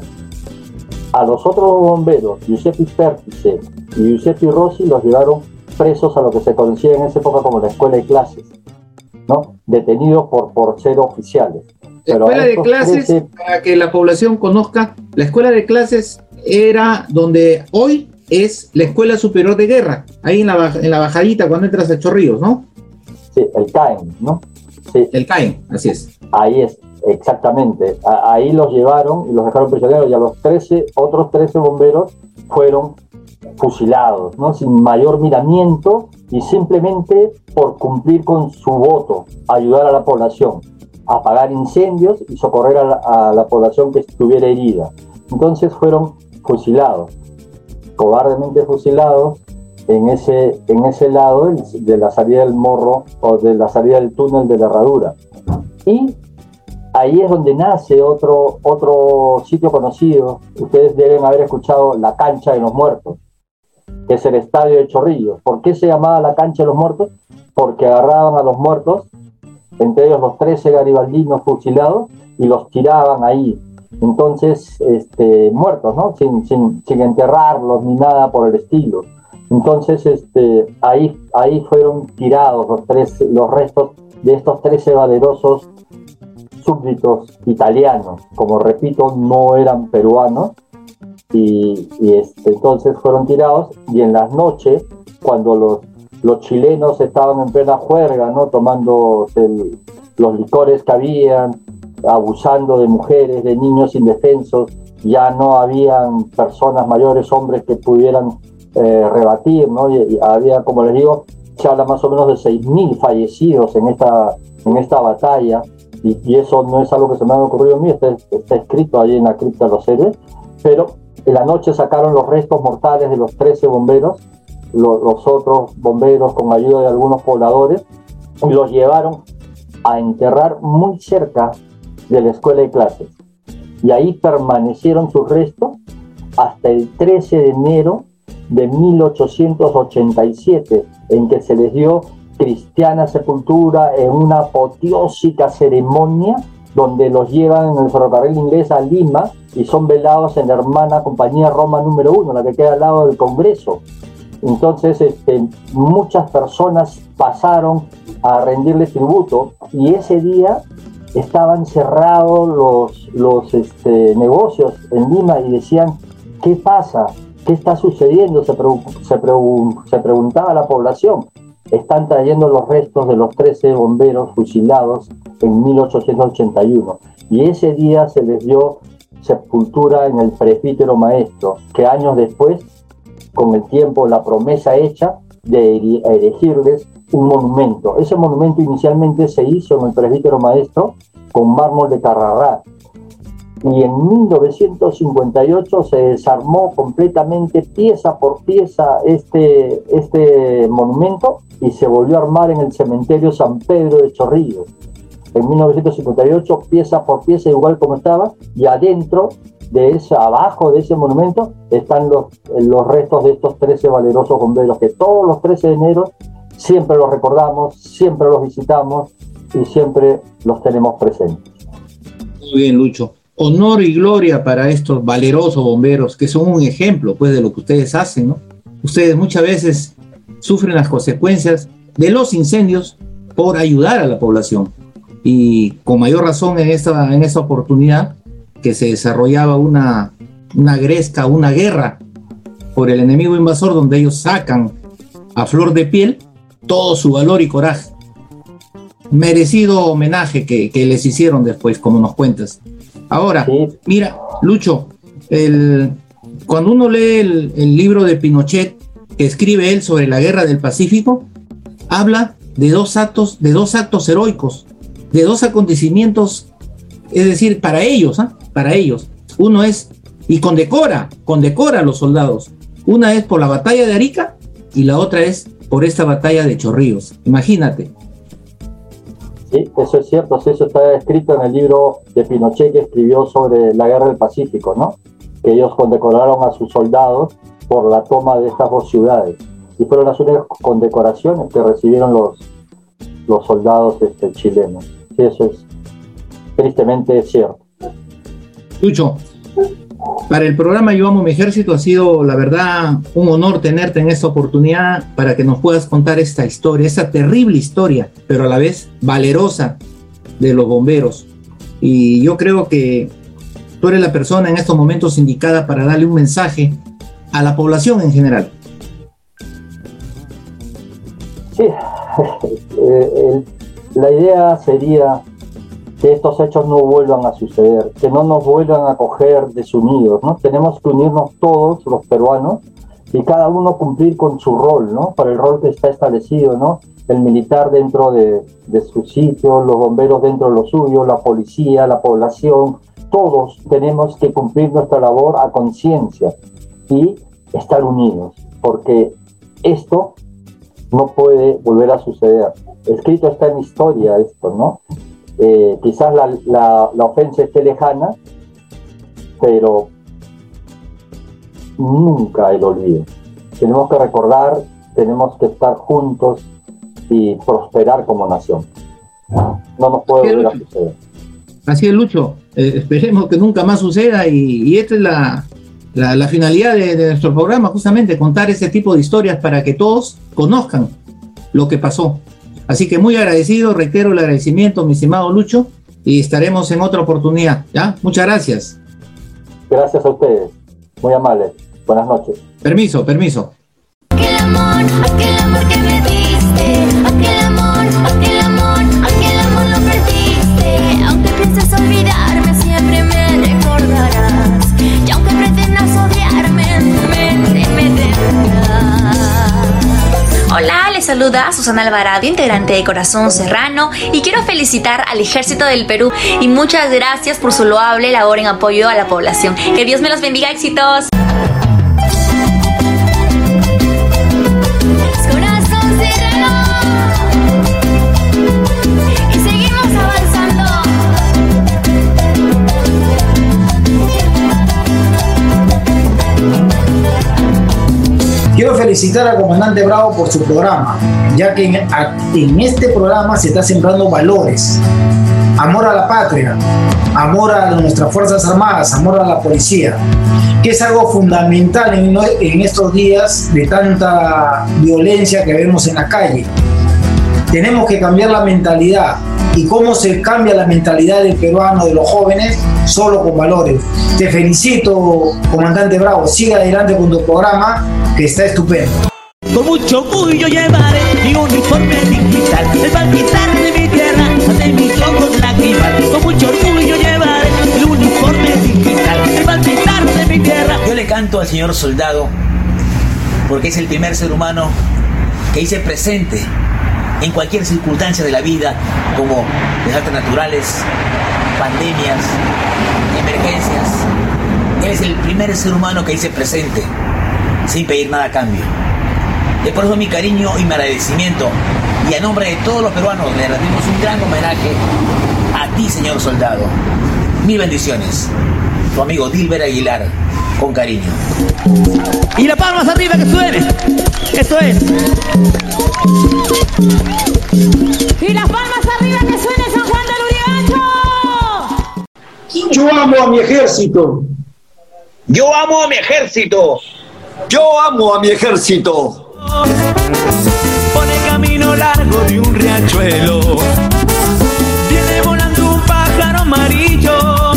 A los otros bomberos, Giuseppe Pértice y Giuseppe Rossi, los llevaron presos a lo que se conocía en esa época como la escuela de clases. ¿No? detenidos por, por ser oficiales. La escuela de clases, para que la población conozca, la escuela de clases era donde hoy es la Escuela Superior de Guerra, ahí en la, en la bajadita cuando entras a Chorrillos, ¿no? Sí, el CAEN, ¿no? Sí. El CAEN, así es. Ahí es. Exactamente, ahí los llevaron y los dejaron prisioneros y a los 13, otros 13 bomberos fueron fusilados, ¿no? Sin mayor miramiento y simplemente por cumplir con su voto, ayudar a la población, apagar incendios y socorrer a la, a la población que estuviera herida. Entonces fueron fusilados, cobardemente fusilados en ese, en ese lado de la salida del morro o de la salida del túnel de la herradura. Y ahí es donde nace otro, otro sitio conocido. Ustedes deben haber escuchado la cancha de los muertos, que es el estadio de Chorrillos. ¿Por qué se llamaba la cancha de los muertos? Porque agarraban a los muertos, entre ellos los 13 garibaldinos fusilados, y los tiraban ahí. Entonces, este, muertos, ¿no? Sin, sin, sin enterrarlos ni nada por el estilo. Entonces, este, ahí, ahí fueron tirados los, tres, los restos de estos 13 valerosos súbditos italianos. Como repito, no eran peruanos. Y, este, entonces fueron tirados y en las noches, cuando los, los chilenos estaban en plena juerga, ¿no? tomando los licores que habían, abusando de mujeres, de niños indefensos, ya no habían personas mayores, hombres que pudieran eh, rebatir, ¿no? Y, había, como les digo, se habla más o menos de 6.000 fallecidos en esta, en esta batalla, y, eso no es algo que se me ha ocurrido a mí, está, está escrito ahí en la cripta de los héroes, pero en la noche sacaron los restos mortales de los 13 bomberos, los otros bomberos con ayuda de algunos pobladores, y los llevaron a enterrar muy cerca de la escuela de clases. Y ahí permanecieron sus restos hasta el 13 de enero de 1887, en que se les dio cristiana sepultura en una apoteósica ceremonia donde los llevan en el ferrocarril inglés a Lima y son velados en la hermana compañía Roma número uno, la que queda al lado del Congreso. Entonces, este, muchas personas pasaron a rendirle tributo y ese día estaban cerrados los, los este, negocios en Lima y decían, ¿qué pasa? ¿Qué está sucediendo? Se, se, se preguntaba la población. Están trayendo los restos de los 13 bomberos fusilados en 1881 y ese día se les dio sepultura en el presbítero maestro, que años después, con el tiempo, la promesa hecha de erigirles un monumento. Ese monumento inicialmente se hizo en el presbítero maestro con mármol de Carrará. Y en 1958 se desarmó completamente pieza por pieza este, este monumento y se volvió a armar en el cementerio San Pedro de Chorrillos. En 1958, pieza por pieza, igual como estaba, y adentro de ese, abajo de ese monumento, están los, los restos de estos 13 valerosos bomberos, que todos los 13 de enero siempre los recordamos, siempre los visitamos y siempre los tenemos presentes. Muy bien, Lucho. Honor y gloria para estos valerosos bomberos, que son un ejemplo pues, de lo que ustedes hacen, ¿no? Ustedes muchas veces sufren las consecuencias de los incendios por ayudar a la población. Y con mayor razón en esta, en esta oportunidad que se desarrollaba una, una gresca, una guerra por el enemigo invasor, donde ellos sacan a flor de piel todo su valor y coraje. Merecido homenaje que, les hicieron después, como nos cuentas. Ahora, mira, Lucho, el, cuando uno lee el, libro de Pinochet, que escribe él sobre la guerra del Pacífico, habla de dos actos, de dos actos heroicos, de dos acontecimientos, es decir, para ellos, ¿ah? para ellos. Uno es, y condecora, condecora a los soldados. Una es por la batalla de Arica y la otra es por esta batalla de Chorrillos. Imagínate. Sí, eso es cierto, eso está escrito en el libro de Pinochet que escribió sobre la guerra del Pacífico, ¿no? Que ellos condecoraron a sus soldados por la toma de estas dos ciudades. Y fueron las únicas condecoraciones que recibieron los, los soldados este, chilenos. Sí, eso es tristemente cierto. Lucho, para el programa Yo Amo Mi Ejército ha sido, la verdad, un honor tenerte en esta oportunidad para que nos puedas contar esta historia, esta terrible historia, pero a la vez valerosa de los bomberos. Y yo creo que tú eres la persona en estos momentos indicada para darle un mensaje a la población en general. Sí, eh, la idea sería que estos hechos no vuelvan a suceder, que no nos vuelvan a coger desunidos, ¿no? Tenemos que unirnos todos los peruanos y cada uno cumplir con su rol, ¿no? Para el rol que está establecido, ¿no? El militar dentro de, de su sitio, los bomberos dentro de lo suyo, la policía, la población, todos tenemos que cumplir nuestra labor a conciencia y estar unidos, porque esto no puede volver a suceder. Escrito está en historia esto, ¿no? Eh, quizás la, la, la ofensa esté lejana, pero nunca el olvido. Tenemos que recordar, tenemos que estar juntos y prosperar como nación. No nos puede volver a suceder. Así es, Lucho. Eh, esperemos que nunca más suceda y, y esta es la, la, la finalidad de, de, nuestro programa, justamente contar ese tipo de historias para que todos conozcan lo que pasó. Así que muy agradecido, reitero el agradecimiento, mi estimado Lucho, y estaremos en otra oportunidad. ¿ya? Muchas gracias. Gracias a ustedes. Muy amables. Buenas noches. Permiso, permiso. Aquel amor, aquel amor que Saluda Susana Alvarado, integrante de Corazón Serrano, y quiero felicitar al Ejército del Perú y muchas gracias por su loable labor en apoyo a la población. Que Dios me los bendiga, éxitos. Felicitar al comandante Bravo por su programa, ya que en, en este programa se está sembrando valores. Amor a la patria, amor a nuestras Fuerzas Armadas, amor a la policía, que es algo fundamental en, en estos días de tanta violencia que vemos en la calle. Tenemos que cambiar la mentalidad. ¿Y cómo se cambia la mentalidad del peruano, de los jóvenes? Solo con valores. Te felicito, comandante Bravo. Siga adelante con tu programa, que está estupendo. Con mucho orgullo llevaré mi uniforme digital, el palpitar de mi tierra, de mis ojos lágrimas. Con mucho orgullo llevaré el uniforme digital, el palpitar de mi tierra. Yo le canto al señor soldado porque es el primer ser humano que hice presente en cualquier circunstancia de la vida, como desastres naturales, pandemias, emergencias. Él es el primer ser humano que hice presente sin pedir nada a cambio. Es por eso mi cariño y mi agradecimiento. Y a nombre de todos los peruanos le rendimos un gran homenaje a ti, señor soldado. Mil bendiciones. Tu amigo Dilber Aguilar, con cariño. Y la palmas arriba que suene. Esto es. Y las palmas arriba que suene San Juan del Urigancho. Yo amo a mi ejército. Yo amo a mi ejército. Yo amo a mi ejército. Pone camino largo de un riachuelo. Viene volando un pájaro amarillo.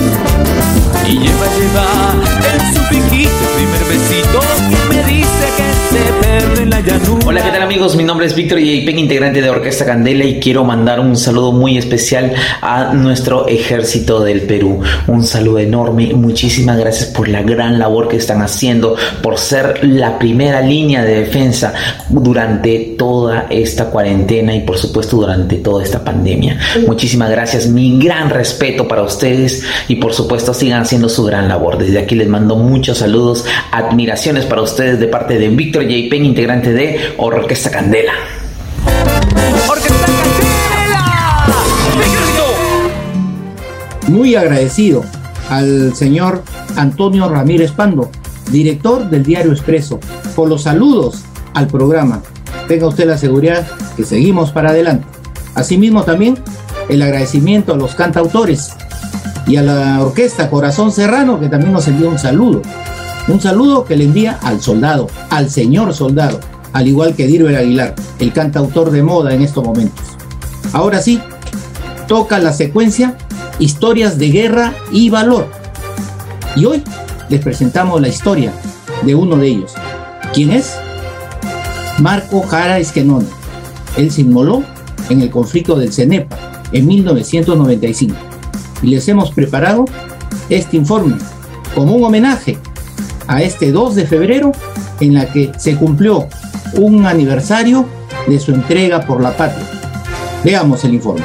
Y lleva, lleva en su piquito primer besito. Hola, ¿qué tal amigos? Mi nombre es Víctor Pen, integrante de Orquesta Candela y quiero mandar un saludo muy especial a nuestro ejército del Perú. Un saludo enorme, muchísimas gracias por la gran labor que están haciendo, por ser la primera línea de defensa durante toda esta cuarentena y por supuesto durante toda esta pandemia. Muchísimas gracias, mi gran respeto para ustedes y por supuesto sigan haciendo su gran labor. Desde aquí les mando muchos saludos, admiraciones para ustedes de parte de Víctor J. Pen, integrante de Orquesta Candela. Muy agradecido al señor Antonio Ramírez Pando, director del Diario Expreso, por los saludos al programa. Tenga usted la seguridad que seguimos para adelante. Asimismo también el agradecimiento a los cantautores y a la orquesta Corazón Serrano que también nos envió un saludo. Un saludo que le envía al soldado, al señor soldado, al igual que Dirber Aguilar, el cantautor de moda en estos momentos. Ahora sí, toca la secuencia Historias de Guerra y Valor. Y hoy les presentamos la historia de uno de ellos. ¿Quién es? Marco Jara Esquenón. Él se inmoló en el conflicto del CENEPA en 1995. y les hemos preparado este informe como un homenaje a este 2 de febrero en la que se cumplió un aniversario de su entrega por la patria. Veamos el informe.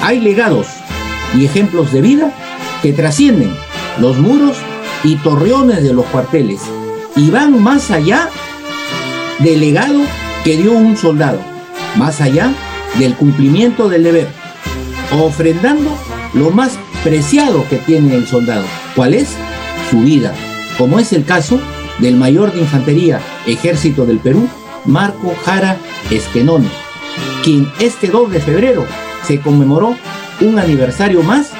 Hay legados y ejemplos de vida que trascienden los muros y torreones de los cuarteles y van más allá del legado que dio un soldado, más allá del cumplimiento del deber, ofrendando lo más preciado que tiene el soldado, ¿cuál es? Su vida, como es el caso del mayor de infantería Ejército del Perú, Marco Jara Esquenone, quien este 2 de febrero se conmemoró un aniversario más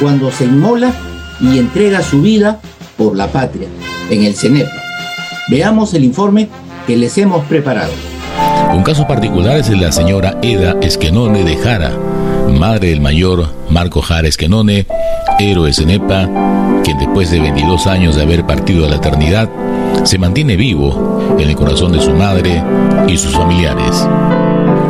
cuando se inmola y entrega su vida por la patria en el CENEP. Veamos el informe que les hemos preparado. Un caso particular es la señora Eda Esquenone de Jara, madre del mayor Marco Jara Esquenone, héroe CENEPA, quien después de 22 años de haber partido a la eternidad, se mantiene vivo en el corazón de su madre y sus familiares.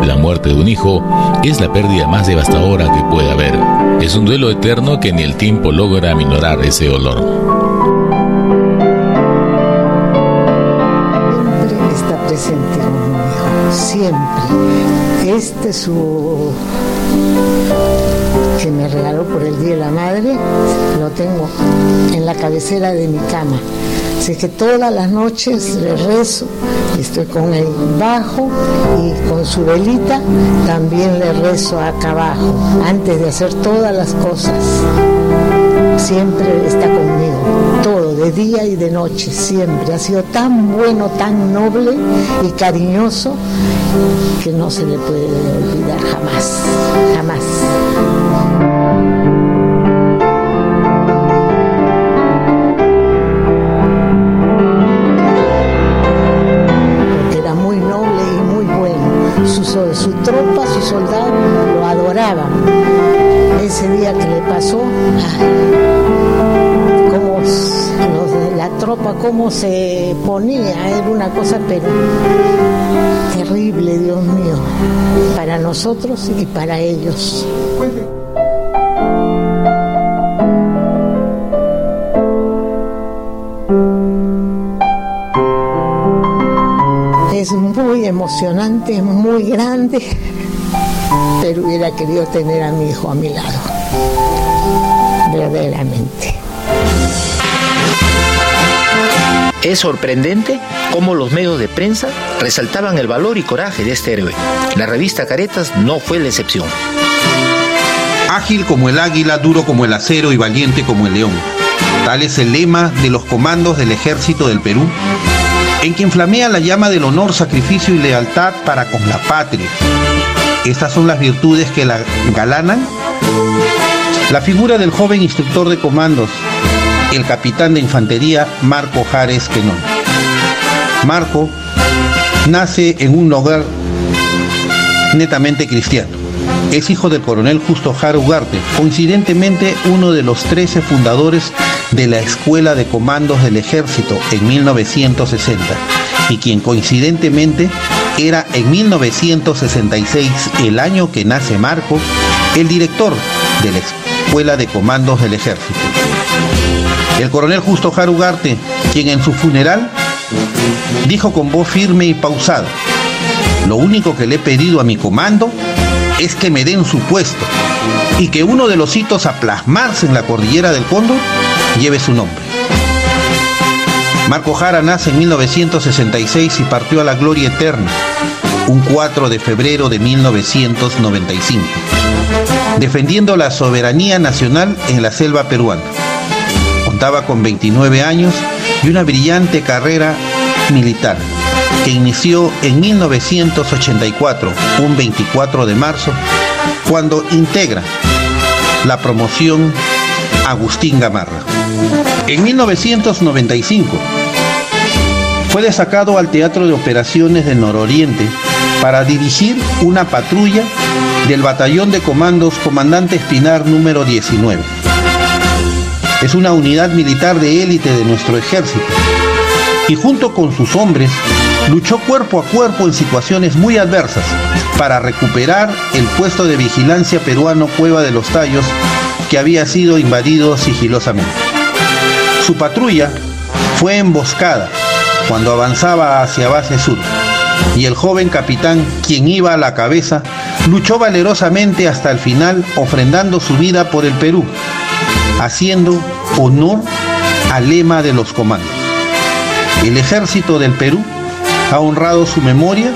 La muerte de un hijo es la pérdida más devastadora que puede haber. Es un duelo eterno que ni el tiempo logra aminorar ese dolor. Siempre está presente conmigo, siempre. Este es su que me regaló por el Día de la Madre, lo tengo en la cabecera de mi cama. Así que todas las noches le rezo estoy con él bajo y con su velita también le rezo acá abajo, antes de hacer todas las cosas. Siempre está conmigo, todo, de día y de noche, siempre. Ha sido tan bueno, tan noble y cariñoso que no se le puede olvidar jamás, jamás. Pasó, los- la tropa, cómo se ponía, era una cosa pero terrible, Dios mío, para nosotros y para ellos. Es muy emocionante, es muy grande, pero hubiera querido tener a mi hijo a mi lado, verdaderamente. Es sorprendente cómo los medios de prensa resaltaban el valor y coraje de este héroe. La revista Caretas no fue la excepción. Ágil como el águila, duro como el acero y valiente como el león. Tal es el lema de los comandos del ejército del Perú, en quien flamea la llama del honor, sacrificio y lealtad para con la patria. Estas son las virtudes que la galanan. La figura del joven instructor de comandos, el capitán de infantería Marco Jares Quenón. Marco nace en un hogar netamente cristiano. Es hijo del coronel Justo Jara Ugarte, coincidentemente uno de los 13 fundadores de la Escuela de Comandos del Ejército en 1960 y quien coincidentemente era en 1966, el año que nace Marco, el director de la Escuela de Comandos del Ejército. El coronel Justo Jara Ugarte, quien en su funeral dijo con voz firme y pausada, lo único que le he pedido a mi comando es que me den su puesto y que uno de los hitos a plasmarse en la cordillera del Cóndor lleve su nombre. Marco Jara nace en 1966 y partió a la gloria eterna un 4 de febrero de 1995, defendiendo la soberanía nacional en la selva peruana. Contaba con 29 años y una brillante carrera militar que inició en 1984, un 24 de marzo, cuando integra la promoción Agustín Gamarra. En 1995 fue destacado al Teatro de Operaciones del Nororiente para dirigir una patrulla del Batallón de Comandos Comandante Espinar número 19. Es una unidad militar de élite de nuestro ejército y junto con sus hombres luchó cuerpo a cuerpo en situaciones muy adversas para recuperar el puesto de vigilancia peruano Cueva de los Tallos que había sido invadido sigilosamente. Su patrulla fue emboscada cuando avanzaba hacia base sur y el joven capitán, quien iba a la cabeza, luchó valerosamente hasta el final ofrendando su vida por el Perú, haciendo honor al lema de los comandos. El ejército del Perú ha honrado su memoria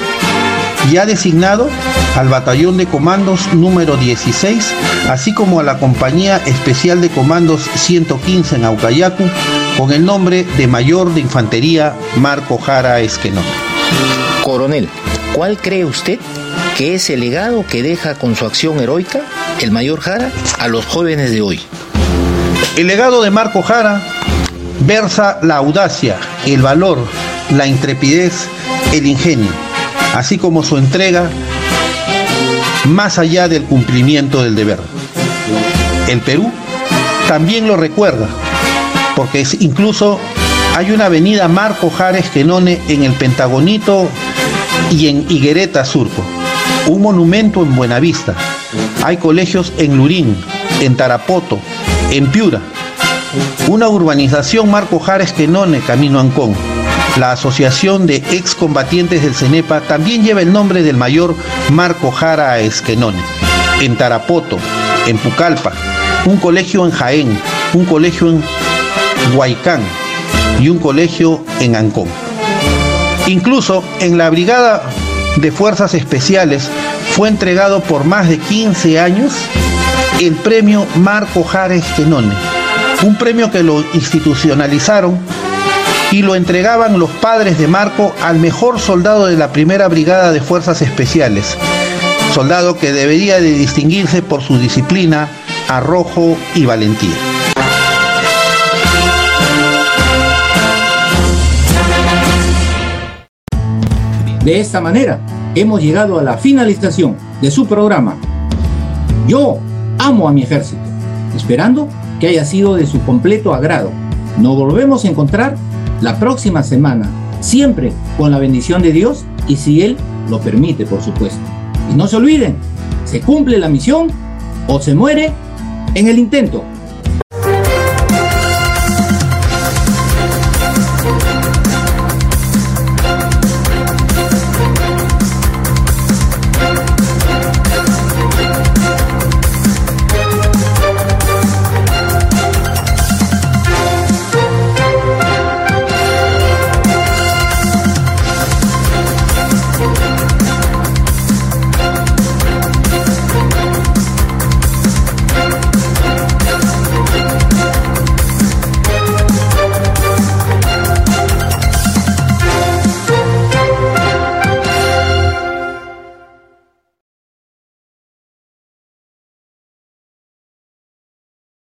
y ha designado al Batallón de Comandos número 16, así como a la Compañía Especial de Comandos 115 en Aucayacu, con el nombre de Mayor de Infantería Marco Jara Esquenón. Coronel, ¿cuál cree usted que es el legado que deja con su acción heroica el Mayor Jara a los jóvenes de hoy? El legado de Marco Jara versa la audacia, el valor, la intrepidez, el ingenio, así como su entrega más allá del cumplimiento del deber. El Perú también lo recuerda, porque incluso hay una avenida Marco Jara Esquenone en el Pentagonito y en Higuereta Surco, un monumento en Buenavista. Hay colegios en Lurín, en Tarapoto, en Piura. Una urbanización Marco Jara Esquenone, camino Ancón. La Asociación de Excombatientes del CENEPA también lleva el nombre del mayor Marco Jara Esquenone. En Tarapoto, en Pucallpa, un colegio en Jaén, un colegio en Huaycán y un colegio en Ancón. Incluso en la Brigada de Fuerzas Especiales fue entregado por más de 15 años el premio Marco Jara Esquenone, un premio que lo institucionalizaron y lo entregaban los padres de Marco al mejor soldado de la primera brigada de fuerzas especiales, soldado que debería de distinguirse por su disciplina, arrojo y valentía. De esta manera, hemos llegado a la finalización de su programa. Yo amo a mi ejército, esperando que haya sido de su completo agrado. Nos volvemos a encontrar la próxima semana, siempre con la bendición de Dios y si Él lo permite, por supuesto. Y no se olviden, se cumple la misión o se muere en el intento.